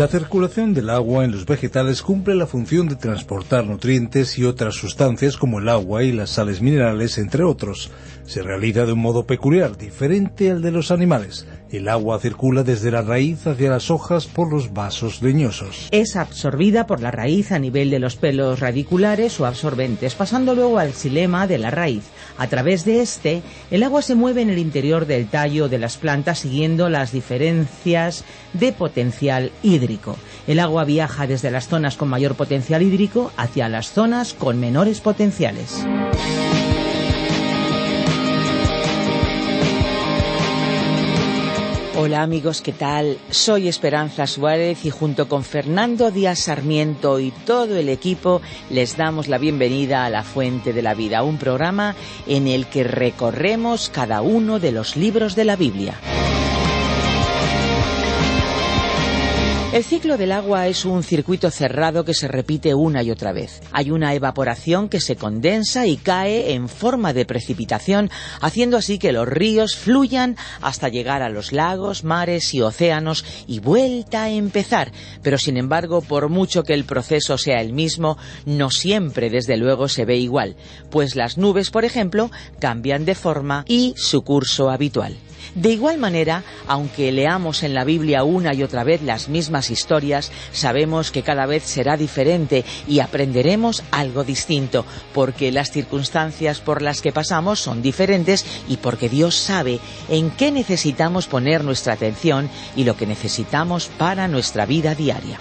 La circulación del agua en los vegetales cumple la función de transportar nutrientes y otras sustancias como el agua y las sales minerales, entre otros. Se realiza de un modo peculiar, diferente al de los animales. El agua circula desde la raíz hacia las hojas por los vasos leñosos. Es absorbida por la raíz a nivel de los pelos radiculares o absorbentes, pasando luego al xilema de la raíz. A través de este, el agua se mueve en el interior del tallo de las plantas siguiendo las diferencias de potencial hídrico. El agua viaja desde las zonas con mayor potencial hídrico hacia las zonas con menores potenciales. Hola amigos, ¿qué tal? Soy Esperanza Suárez y junto con Fernando Díaz Sarmiento y todo el equipo les damos la bienvenida a La Fuente de la Vida, un programa en el que recorremos cada uno de los libros de la Biblia. El ciclo del agua es un circuito cerrado que se repite una y otra vez. Hay una evaporación que se condensa y cae en forma de precipitación, haciendo así que los ríos fluyan hasta llegar a los lagos, mares y océanos y vuelta a empezar. Pero sin embargo, por mucho que el proceso sea el mismo, no siempre desde luego se ve igual, pues las nubes, por ejemplo, cambian de forma y su curso habitual. De igual manera, aunque leamos en la Biblia una y otra vez las mismas historias, sabemos que cada vez será diferente y aprenderemos algo distinto, porque las circunstancias por las que pasamos son diferentes y porque Dios sabe en qué necesitamos poner nuestra atención y lo que necesitamos para nuestra vida diaria.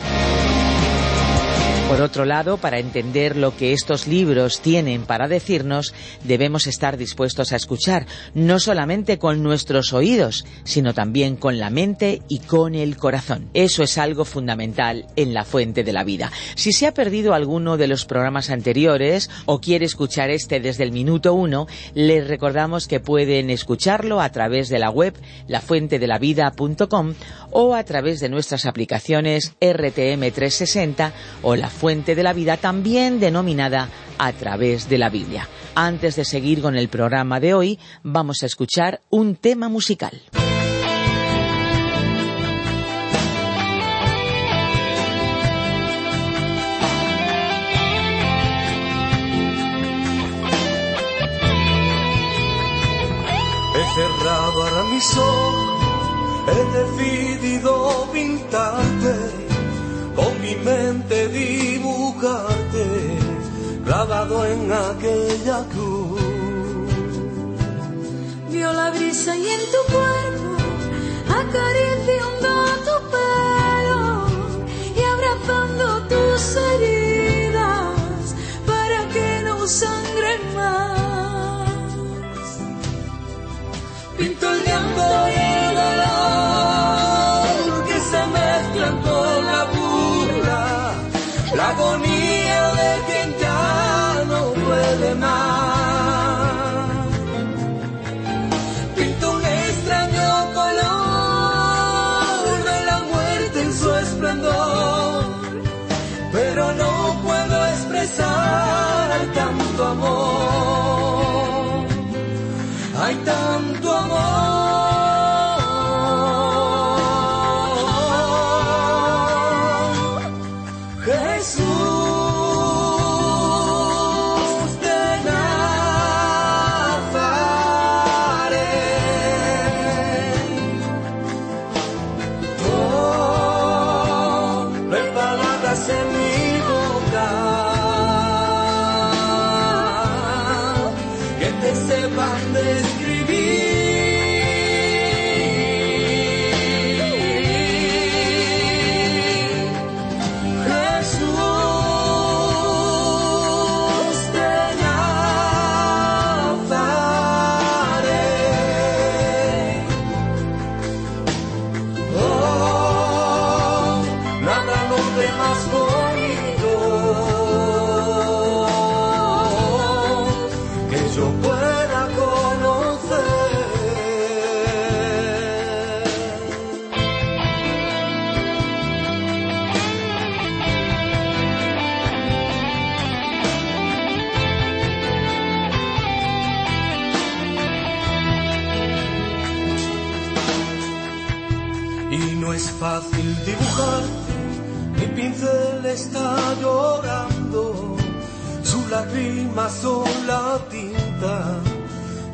Por otro lado, para entender lo que estos libros tienen para decirnos, debemos estar dispuestos a escuchar, no solamente con nuestros oídos, sino también con la mente y con el corazón. Eso es algo fundamental en la fuente de la vida. Si se ha perdido alguno de los programas anteriores o quiere escuchar este desde el minuto uno, les recordamos que pueden escucharlo a través de la web lafuentedelavida.com o a través de nuestras aplicaciones RTM360 o la fuente de la vida, también denominada a través de la Biblia. Antes de seguir con el programa de hoy, vamos a escuchar un tema musical. He cerrado ahora mis Vio la brisa y en tu cuerpo, acariciando tu pelo y abrazando tus heridas para que no sangren palabras en mi boca que te sepan describir. Fácil dibujar, mi pincel está llorando, sus lágrimas son la tinta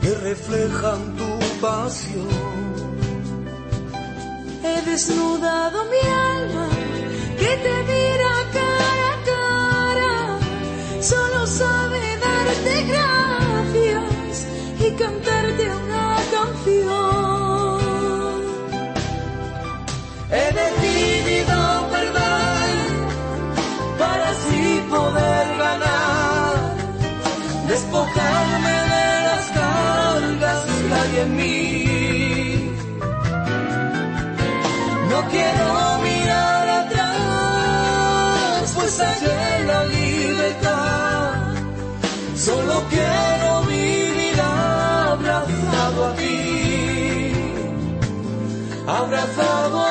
que reflejan tu pasión. He desnudado mi alma que te mira cara a cara, solo sabe darte gracias y cantarte Quiero vivir abrazado a ti abrazado.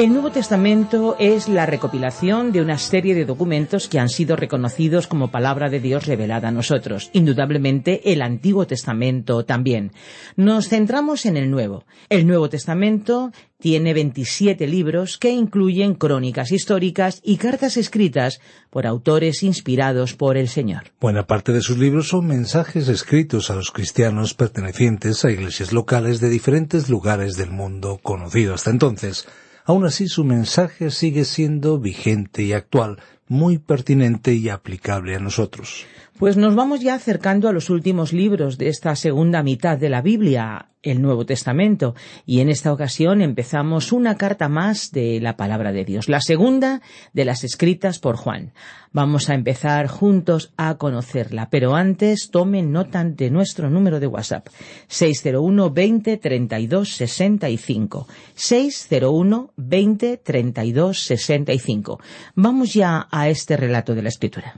El Nuevo Testamento es la recopilación de una serie de documentos que han sido reconocidos como palabra de Dios revelada a nosotros. Indudablemente el Antiguo Testamento también. Nos centramos en el Nuevo. El Nuevo Testamento tiene 27 libros que incluyen crónicas históricas y cartas escritas por autores inspirados por el Señor. Buena parte de sus libros son mensajes escritos a los cristianos pertenecientes a iglesias locales de diferentes lugares del mundo conocido hasta entonces. Aún así, su mensaje sigue siendo vigente y actual, muy pertinente y aplicable a nosotros. Pues nos vamos ya acercando a los últimos libros de esta segunda mitad de la Biblia, el Nuevo Testamento, y en esta ocasión empezamos una carta más de la palabra de Dios, la segunda de las escritas por Juan. Vamos a empezar juntos a conocerla, pero antes tomen nota de nuestro número de WhatsApp, 601 20 32 65. 601 20 32 65. Vamos ya a este relato de la Escritura.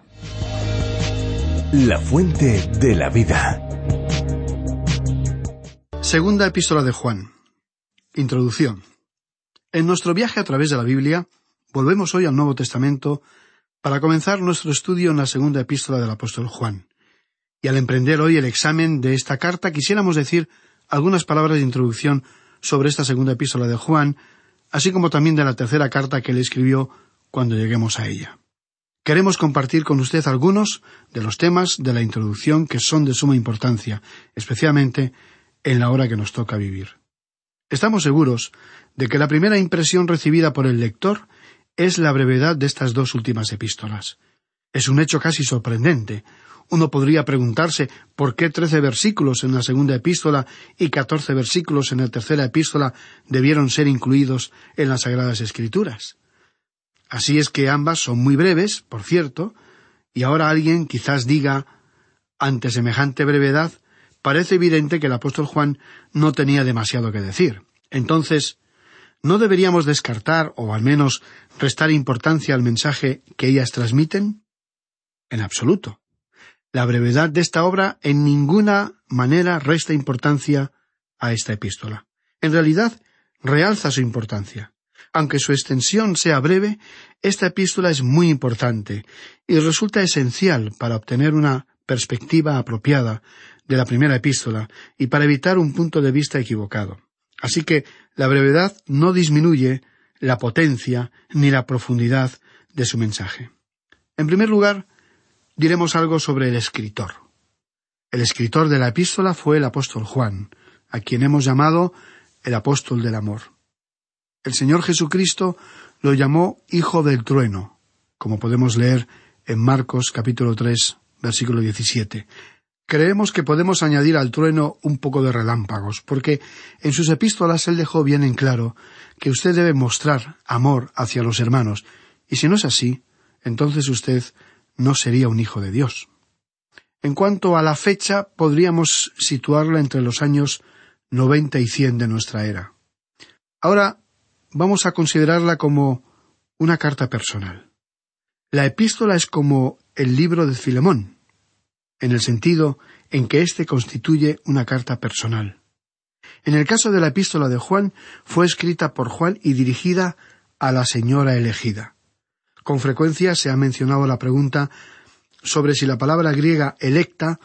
La fuente de la vida. Segunda epístola de Juan. Introducción. En nuestro viaje a través de la Biblia, volvemos hoy al Nuevo Testamento para comenzar nuestro estudio en la segunda epístola del apóstol Juan. Y al emprender hoy el examen de esta carta, quisiéramos decir algunas palabras de introducción sobre esta segunda epístola de Juan, así como también de la tercera carta que le escribió cuando lleguemos a ella. Queremos compartir con usted algunos de los temas de la introducción que son de suma importancia, especialmente en la hora que nos toca vivir. Estamos seguros de que la primera impresión recibida por el lector es la brevedad de estas dos últimas epístolas. Es un hecho casi sorprendente. Uno podría preguntarse por qué trece versículos en la segunda epístola y catorce versículos en la tercera epístola debieron ser incluidos en las Sagradas Escrituras. Así es que ambas son muy breves, por cierto, y ahora alguien quizás diga, ante semejante brevedad, parece evidente que el apóstol Juan no tenía demasiado que decir. Entonces, ¿no deberíamos descartar, o al menos restar importancia al mensaje que ellas transmiten? En absoluto. La brevedad de esta obra en ninguna manera resta importancia a esta epístola. En realidad, realza su importancia. Aunque su extensión sea breve, esta epístola es muy importante y resulta esencial para obtener una perspectiva apropiada de la primera epístola y para evitar un punto de vista equivocado. Así que la brevedad no disminuye la potencia ni la profundidad de su mensaje. En primer lugar, diremos algo sobre el escritor. El escritor de la epístola fue el apóstol Juan, a quien hemos llamado el apóstol del amor. El Señor Jesucristo lo llamó Hijo del Trueno, como podemos leer en Marcos capítulo 3, versículo 17. Creemos que podemos añadir al trueno un poco de relámpagos, porque en sus epístolas él dejó bien en claro que usted debe mostrar amor hacia los hermanos, y si no es así, entonces usted no sería un hijo de Dios. En cuanto a la fecha, podríamos situarla entre los años noventa y cien de nuestra era. Ahora vamos a considerarla como una carta personal. La epístola es como el libro de Filemón, en el sentido en que éste constituye una carta personal. En el caso de la epístola de Juan, fue escrita por Juan y dirigida a la señora elegida. Con frecuencia se ha mencionado la pregunta sobre si la palabra griega electa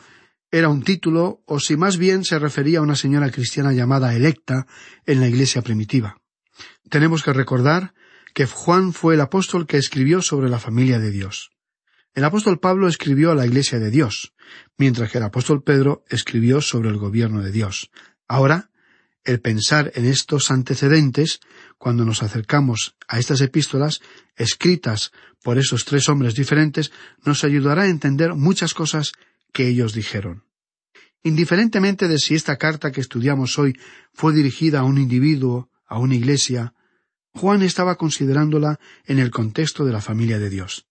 era un título o si más bien se refería a una señora cristiana llamada electa en la iglesia primitiva. Tenemos que recordar que Juan fue el apóstol que escribió sobre la familia de Dios. El apóstol Pablo escribió a la iglesia de Dios, mientras que el apóstol Pedro escribió sobre el gobierno de Dios. Ahora, el pensar en estos antecedentes, cuando nos acercamos a estas epístolas, escritas por esos tres hombres diferentes, nos ayudará a entender muchas cosas que ellos dijeron. Indiferentemente de si esta carta que estudiamos hoy fue dirigida a un individuo, a una iglesia, Juan estaba considerándola en el contexto de la familia de Dios.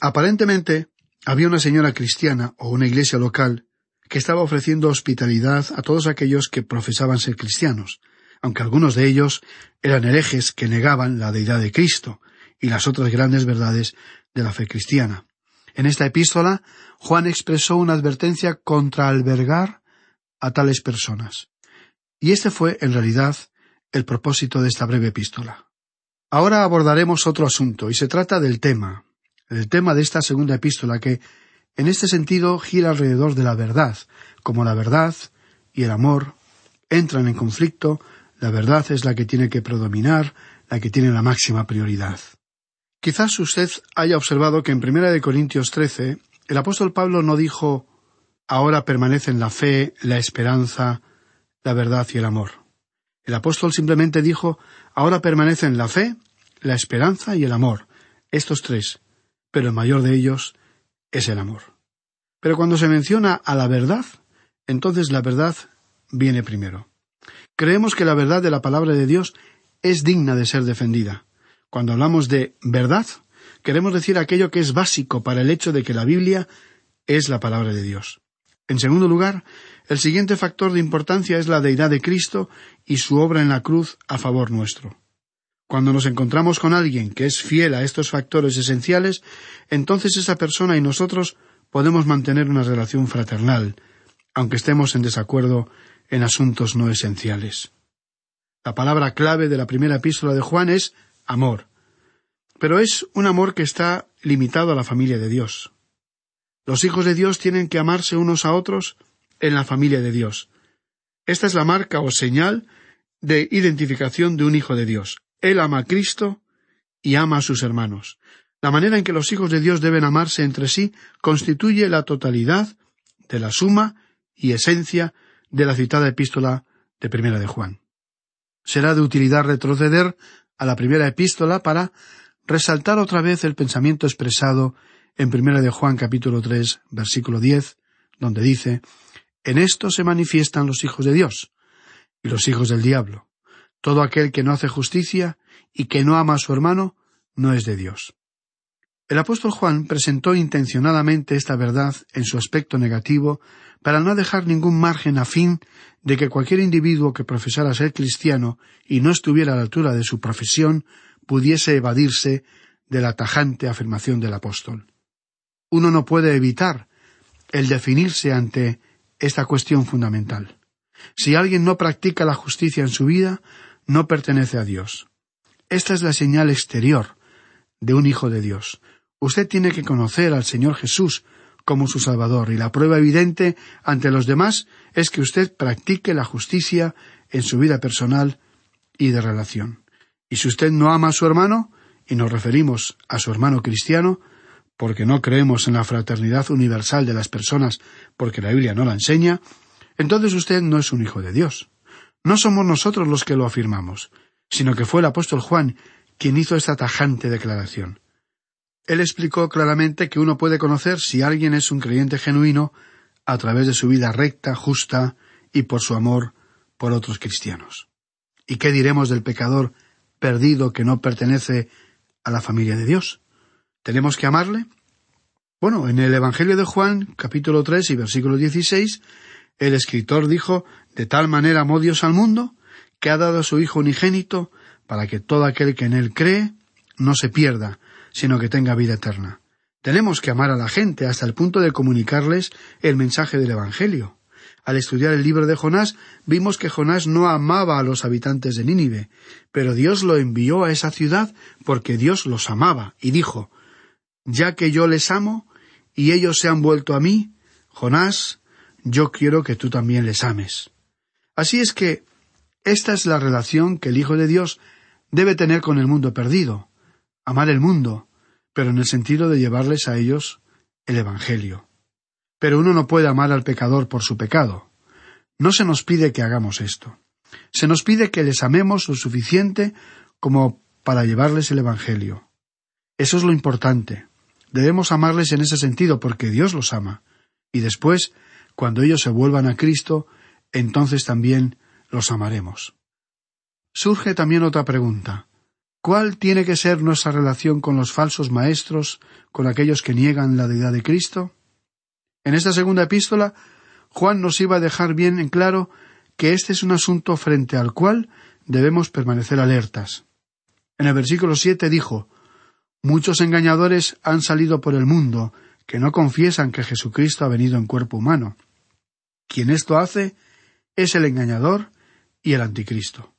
Aparentemente, había una señora cristiana o una iglesia local que estaba ofreciendo hospitalidad a todos aquellos que profesaban ser cristianos, aunque algunos de ellos eran herejes que negaban la deidad de Cristo y las otras grandes verdades de la fe cristiana. En esta epístola, Juan expresó una advertencia contra albergar a tales personas. Y este fue, en realidad, el propósito de esta breve epístola. Ahora abordaremos otro asunto, y se trata del tema, el tema de esta segunda epístola que, en este sentido, gira alrededor de la verdad, como la verdad y el amor entran en conflicto, la verdad es la que tiene que predominar, la que tiene la máxima prioridad. Quizás usted haya observado que en Primera de Corintios 13 el apóstol Pablo no dijo ahora permanecen la fe, la esperanza, la verdad y el amor. El apóstol simplemente dijo ahora permanecen la fe, la esperanza y el amor, estos tres, pero el mayor de ellos es el amor. Pero cuando se menciona a la verdad, entonces la verdad viene primero. Creemos que la verdad de la palabra de Dios es digna de ser defendida. Cuando hablamos de verdad, queremos decir aquello que es básico para el hecho de que la Biblia es la palabra de Dios. En segundo lugar, el siguiente factor de importancia es la deidad de Cristo y su obra en la cruz a favor nuestro. Cuando nos encontramos con alguien que es fiel a estos factores esenciales, entonces esa persona y nosotros podemos mantener una relación fraternal, aunque estemos en desacuerdo en asuntos no esenciales. La palabra clave de la primera epístola de Juan es amor. Pero es un amor que está limitado a la familia de Dios. Los hijos de Dios tienen que amarse unos a otros en la familia de Dios. Esta es la marca o señal de identificación de un hijo de Dios. Él ama a Cristo y ama a sus hermanos. La manera en que los hijos de Dios deben amarse entre sí constituye la totalidad de la suma y esencia de la citada epístola de Primera de Juan. Será de utilidad retroceder a la primera epístola para resaltar otra vez el pensamiento expresado en Primera de Juan capítulo tres versículo diez, donde dice En esto se manifiestan los hijos de Dios y los hijos del diablo. Todo aquel que no hace justicia y que no ama a su hermano no es de Dios. El apóstol Juan presentó intencionadamente esta verdad en su aspecto negativo para no dejar ningún margen a fin de que cualquier individuo que profesara ser cristiano y no estuviera a la altura de su profesión pudiese evadirse de la tajante afirmación del apóstol. Uno no puede evitar el definirse ante esta cuestión fundamental. Si alguien no practica la justicia en su vida, no pertenece a Dios. Esta es la señal exterior de un hijo de Dios. Usted tiene que conocer al Señor Jesús como su Salvador, y la prueba evidente ante los demás es que usted practique la justicia en su vida personal y de relación. Y si usted no ama a su hermano, y nos referimos a su hermano cristiano, porque no creemos en la fraternidad universal de las personas, porque la Biblia no la enseña, entonces usted no es un hijo de Dios. No somos nosotros los que lo afirmamos, sino que fue el apóstol Juan quien hizo esta tajante declaración. Él explicó claramente que uno puede conocer si alguien es un creyente genuino a través de su vida recta, justa y por su amor por otros cristianos. ¿Y qué diremos del pecador perdido que no pertenece a la familia de Dios? ¿Tenemos que amarle? Bueno, en el Evangelio de Juan, capítulo tres y versículo dieciséis, el escritor dijo De tal manera amó Dios al mundo, que ha dado a su Hijo unigénito, para que todo aquel que en él cree no se pierda, sino que tenga vida eterna. Tenemos que amar a la gente hasta el punto de comunicarles el mensaje del Evangelio. Al estudiar el libro de Jonás, vimos que Jonás no amaba a los habitantes de Nínive, pero Dios lo envió a esa ciudad porque Dios los amaba, y dijo Ya que yo les amo, y ellos se han vuelto a mí, Jonás, yo quiero que tú también les ames. Así es que esta es la relación que el Hijo de Dios debe tener con el mundo perdido, amar el mundo, pero en el sentido de llevarles a ellos el Evangelio. Pero uno no puede amar al pecador por su pecado. No se nos pide que hagamos esto. Se nos pide que les amemos lo suficiente como para llevarles el Evangelio. Eso es lo importante. Debemos amarles en ese sentido porque Dios los ama. Y después, cuando ellos se vuelvan a Cristo, entonces también los amaremos. Surge también otra pregunta. ¿Cuál tiene que ser nuestra relación con los falsos maestros, con aquellos que niegan la deidad de Cristo? En esta segunda epístola, Juan nos iba a dejar bien en claro que este es un asunto frente al cual debemos permanecer alertas. En el versículo siete dijo Muchos engañadores han salido por el mundo, que no confiesan que Jesucristo ha venido en cuerpo humano. Quien esto hace es el engañador y el anticristo.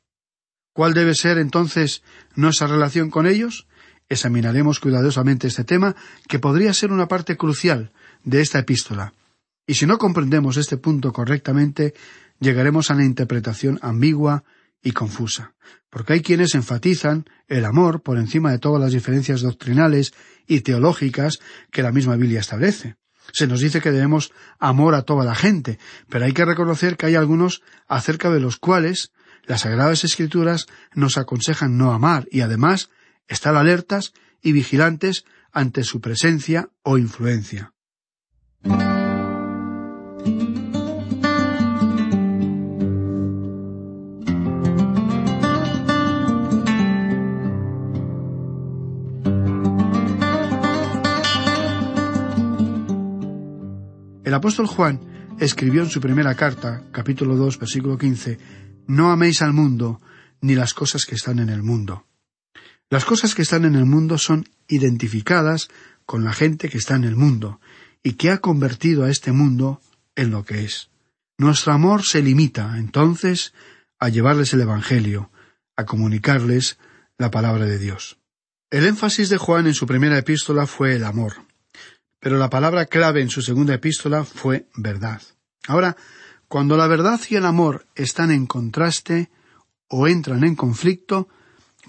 ¿Cuál debe ser entonces nuestra relación con ellos? Examinaremos cuidadosamente este tema, que podría ser una parte crucial de esta epístola. Y si no comprendemos este punto correctamente, llegaremos a una interpretación ambigua y confusa, porque hay quienes enfatizan el amor por encima de todas las diferencias doctrinales y teológicas que la misma Biblia establece. Se nos dice que debemos amor a toda la gente, pero hay que reconocer que hay algunos acerca de los cuales las Sagradas Escrituras nos aconsejan no amar y además estar alertas y vigilantes ante su presencia o influencia. El apóstol Juan escribió en su primera carta, capítulo 2, versículo 15, no améis al mundo, ni las cosas que están en el mundo. Las cosas que están en el mundo son identificadas con la gente que está en el mundo, y que ha convertido a este mundo en lo que es. Nuestro amor se limita, entonces, a llevarles el Evangelio, a comunicarles la palabra de Dios. El énfasis de Juan en su primera epístola fue el amor, pero la palabra clave en su segunda epístola fue verdad. Ahora, cuando la verdad y el amor están en contraste o entran en conflicto,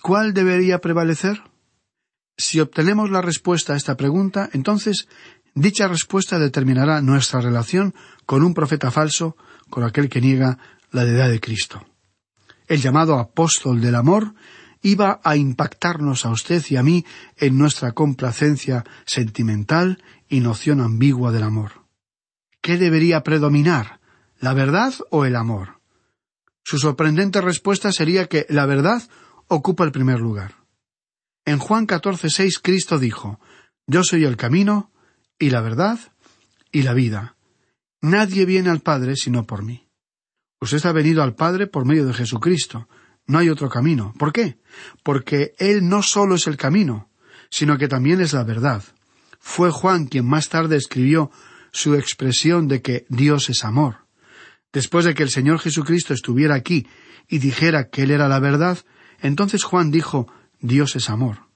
¿cuál debería prevalecer? Si obtenemos la respuesta a esta pregunta, entonces dicha respuesta determinará nuestra relación con un profeta falso, con aquel que niega la deidad de Cristo. El llamado apóstol del amor iba a impactarnos a usted y a mí en nuestra complacencia sentimental y noción ambigua del amor. ¿Qué debería predominar? ¿La verdad o el amor? Su sorprendente respuesta sería que la verdad ocupa el primer lugar. En Juan 14:6 Cristo dijo, Yo soy el camino y la verdad y la vida. Nadie viene al Padre sino por mí. Usted ha venido al Padre por medio de Jesucristo. No hay otro camino. ¿Por qué? Porque Él no solo es el camino, sino que también es la verdad. Fue Juan quien más tarde escribió su expresión de que Dios es amor. Después de que el Señor Jesucristo estuviera aquí y dijera que Él era la verdad, entonces Juan dijo Dios es amor.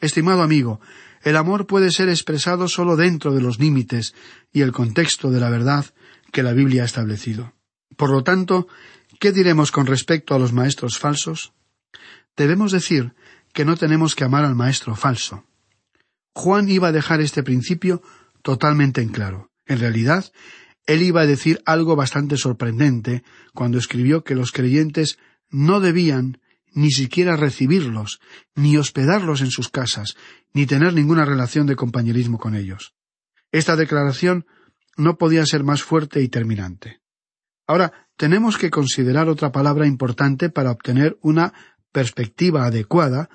Estimado amigo, el amor puede ser expresado solo dentro de los límites y el contexto de la verdad que la Biblia ha establecido. Por lo tanto, ¿qué diremos con respecto a los maestros falsos? Debemos decir que no tenemos que amar al maestro falso. Juan iba a dejar este principio totalmente en claro. En realidad, él iba a decir algo bastante sorprendente cuando escribió que los creyentes no debían ni siquiera recibirlos, ni hospedarlos en sus casas, ni tener ninguna relación de compañerismo con ellos. Esta declaración no podía ser más fuerte y terminante. Ahora, tenemos que considerar otra palabra importante para obtener una perspectiva adecuada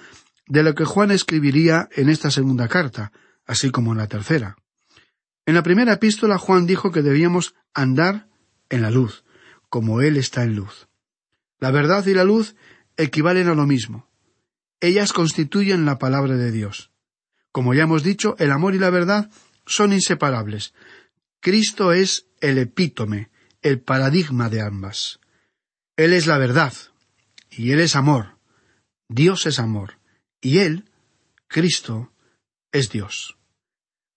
de lo que Juan escribiría en esta segunda carta, así como en la tercera. En la primera epístola Juan dijo que debíamos andar en la luz, como Él está en luz. La verdad y la luz equivalen a lo mismo. Ellas constituyen la palabra de Dios. Como ya hemos dicho, el amor y la verdad son inseparables. Cristo es el epítome, el paradigma de ambas. Él es la verdad, y Él es amor. Dios es amor, y Él, Cristo, es Dios.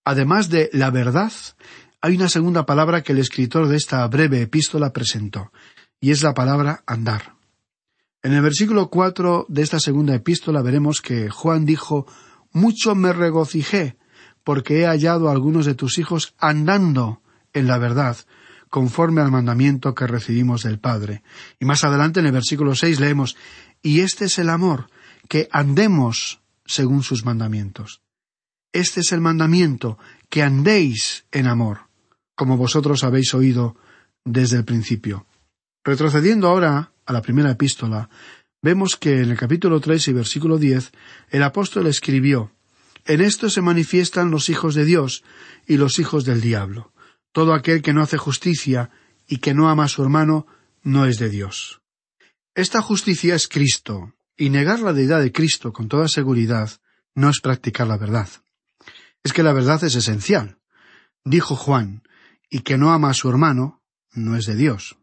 Además de la verdad, hay una segunda palabra que el escritor de esta breve epístola presentó, y es la palabra andar. En el versículo cuatro de esta segunda epístola veremos que Juan dijo Mucho me regocijé, porque he hallado a algunos de tus hijos andando en la verdad, conforme al mandamiento que recibimos del Padre. Y más adelante en el versículo seis leemos Y este es el amor, que andemos según sus mandamientos. Este es el mandamiento, que andéis en amor, como vosotros habéis oído desde el principio. Retrocediendo ahora a la primera epístola, vemos que en el capítulo tres y versículo diez el apóstol escribió En esto se manifiestan los hijos de Dios y los hijos del diablo. Todo aquel que no hace justicia y que no ama a su hermano no es de Dios. Esta justicia es Cristo, y negar la deidad de Cristo con toda seguridad no es practicar la verdad. Es que la verdad es esencial. Dijo Juan, y que no ama a su hermano no es de Dios.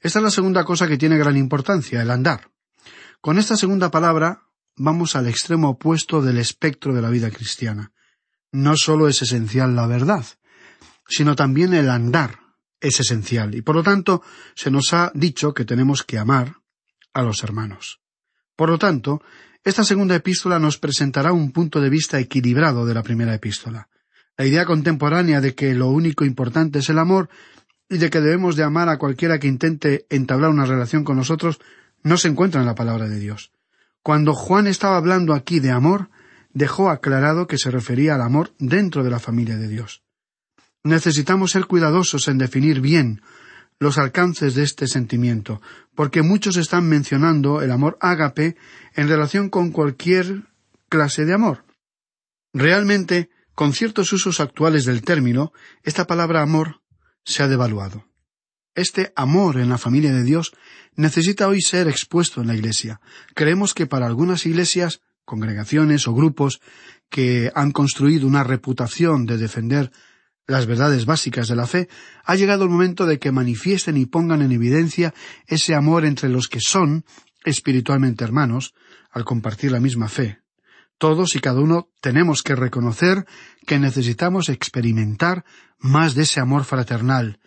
Esta es la segunda cosa que tiene gran importancia, el andar. Con esta segunda palabra vamos al extremo opuesto del espectro de la vida cristiana. No solo es esencial la verdad, sino también el andar es esencial, y por lo tanto se nos ha dicho que tenemos que amar a los hermanos. Por lo tanto, esta segunda epístola nos presentará un punto de vista equilibrado de la primera epístola. La idea contemporánea de que lo único importante es el amor y de que debemos de amar a cualquiera que intente entablar una relación con nosotros no se encuentra en la palabra de Dios. Cuando Juan estaba hablando aquí de amor, dejó aclarado que se refería al amor dentro de la familia de Dios. Necesitamos ser cuidadosos en definir bien los alcances de este sentimiento, porque muchos están mencionando el amor ágape en relación con cualquier clase de amor. Realmente, con ciertos usos actuales del término, esta palabra amor se ha devaluado. Este amor en la familia de Dios necesita hoy ser expuesto en la Iglesia. Creemos que para algunas iglesias, congregaciones o grupos que han construido una reputación de defender las verdades básicas de la fe, ha llegado el momento de que manifiesten y pongan en evidencia ese amor entre los que son espiritualmente hermanos, al compartir la misma fe. Todos y cada uno tenemos que reconocer que necesitamos experimentar más de ese amor fraternal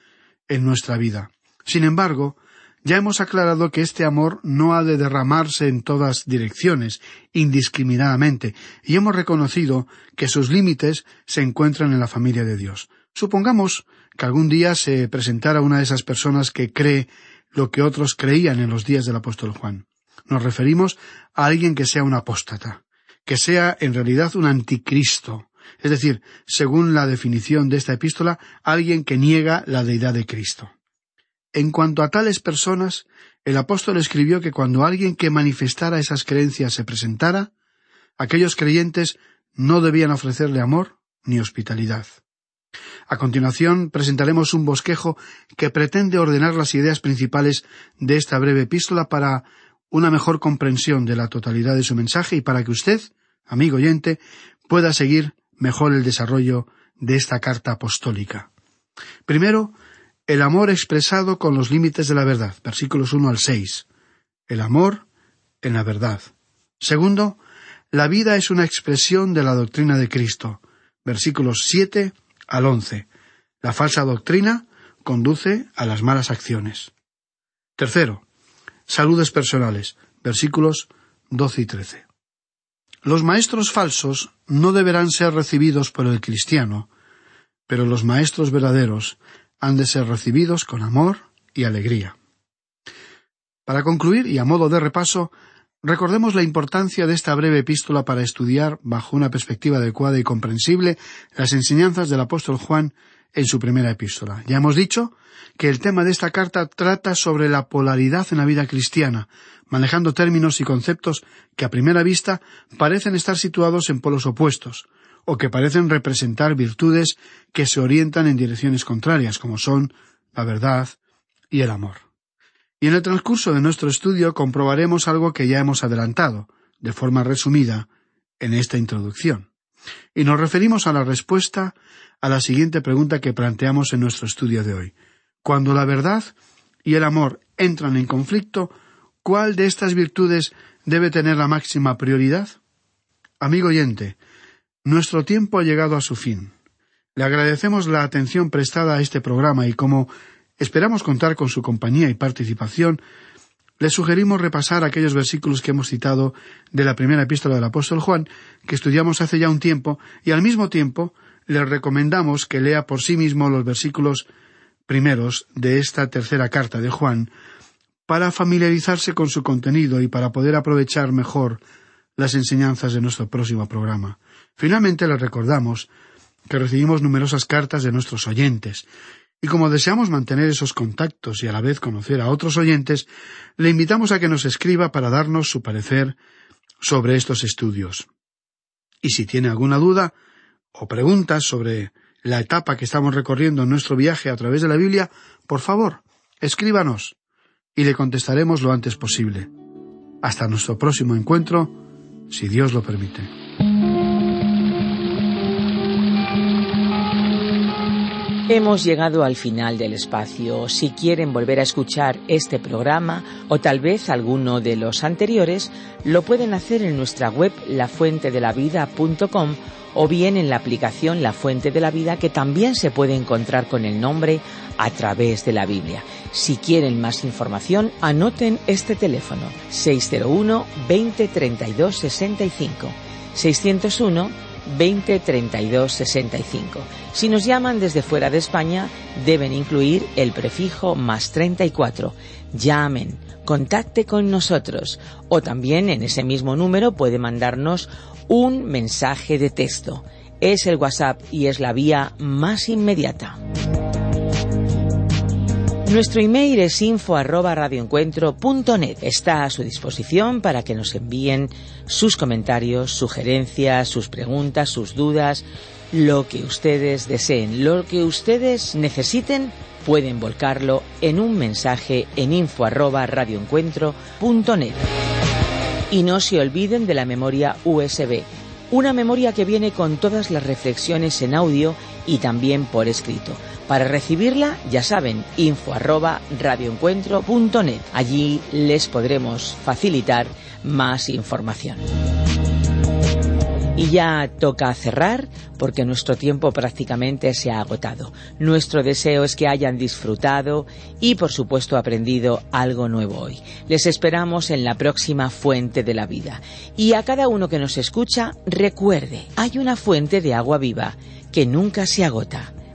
en nuestra vida. Sin embargo, ya hemos aclarado que este amor no ha de derramarse en todas direcciones, indiscriminadamente, y hemos reconocido que sus límites se encuentran en la familia de Dios. Supongamos que algún día se presentara una de esas personas que cree lo que otros creían en los días del apóstol Juan. Nos referimos a alguien que sea un apóstata que sea en realidad un anticristo, es decir, según la definición de esta epístola, alguien que niega la deidad de Cristo. En cuanto a tales personas, el apóstol escribió que cuando alguien que manifestara esas creencias se presentara, aquellos creyentes no debían ofrecerle amor ni hospitalidad. A continuación presentaremos un bosquejo que pretende ordenar las ideas principales de esta breve epístola para una mejor comprensión de la totalidad de su mensaje y para que usted, amigo oyente, pueda seguir mejor el desarrollo de esta carta apostólica. Primero, el amor expresado con los límites de la verdad, versículos uno al seis. El amor en la verdad. Segundo, la vida es una expresión de la doctrina de Cristo. Versículos 7 al 11. La falsa doctrina conduce a las malas acciones. Tercero, saludes personales. Versículos 12 y 13. Los maestros falsos no deberán ser recibidos por el cristiano, pero los maestros verdaderos han de ser recibidos con amor y alegría. Para concluir, y a modo de repaso, recordemos la importancia de esta breve epístola para estudiar, bajo una perspectiva adecuada y comprensible, las enseñanzas del apóstol Juan en su primera epístola. Ya hemos dicho que el tema de esta carta trata sobre la polaridad en la vida cristiana, manejando términos y conceptos que a primera vista parecen estar situados en polos opuestos, o que parecen representar virtudes que se orientan en direcciones contrarias, como son la verdad y el amor. Y en el transcurso de nuestro estudio comprobaremos algo que ya hemos adelantado, de forma resumida, en esta introducción. Y nos referimos a la respuesta a la siguiente pregunta que planteamos en nuestro estudio de hoy. Cuando la verdad y el amor entran en conflicto, ¿Cuál de estas virtudes debe tener la máxima prioridad? Amigo oyente, nuestro tiempo ha llegado a su fin. Le agradecemos la atención prestada a este programa y como esperamos contar con su compañía y participación, le sugerimos repasar aquellos versículos que hemos citado de la primera epístola del apóstol Juan, que estudiamos hace ya un tiempo, y al mismo tiempo le recomendamos que lea por sí mismo los versículos primeros de esta tercera carta de Juan, para familiarizarse con su contenido y para poder aprovechar mejor las enseñanzas de nuestro próximo programa. Finalmente les recordamos que recibimos numerosas cartas de nuestros oyentes, y como deseamos mantener esos contactos y a la vez conocer a otros oyentes, le invitamos a que nos escriba para darnos su parecer sobre estos estudios. Y si tiene alguna duda o preguntas sobre la etapa que estamos recorriendo en nuestro viaje a través de la Biblia, por favor, escríbanos y le contestaremos lo antes posible. Hasta nuestro próximo encuentro, si Dios lo permite. Hemos llegado al final del espacio. Si quieren volver a escuchar este programa o tal vez alguno de los anteriores, lo pueden hacer en nuestra web lafuentedelavida.com o bien en la aplicación La Fuente de la Vida que también se puede encontrar con el nombre a través de la Biblia. Si quieren más información, anoten este teléfono 601 20 32 65 601 20 32 65. Si nos llaman desde fuera de España, deben incluir el prefijo más 34. Llamen, contacte con nosotros o también en ese mismo número puede mandarnos un mensaje de texto. Es el WhatsApp y es la vía más inmediata. Nuestro email es info Está a su disposición para que nos envíen sus comentarios, sugerencias, sus preguntas, sus dudas, lo que ustedes deseen, lo que ustedes necesiten, pueden volcarlo en un mensaje en info Y no se olviden de la memoria USB, una memoria que viene con todas las reflexiones en audio y también por escrito. Para recibirla, ya saben, info arroba radioencuentro.net. Allí les podremos facilitar más información. Y ya toca cerrar porque nuestro tiempo prácticamente se ha agotado. Nuestro deseo es que hayan disfrutado y por supuesto aprendido algo nuevo hoy. Les esperamos en la próxima fuente de la vida. Y a cada uno que nos escucha, recuerde, hay una fuente de agua viva que nunca se agota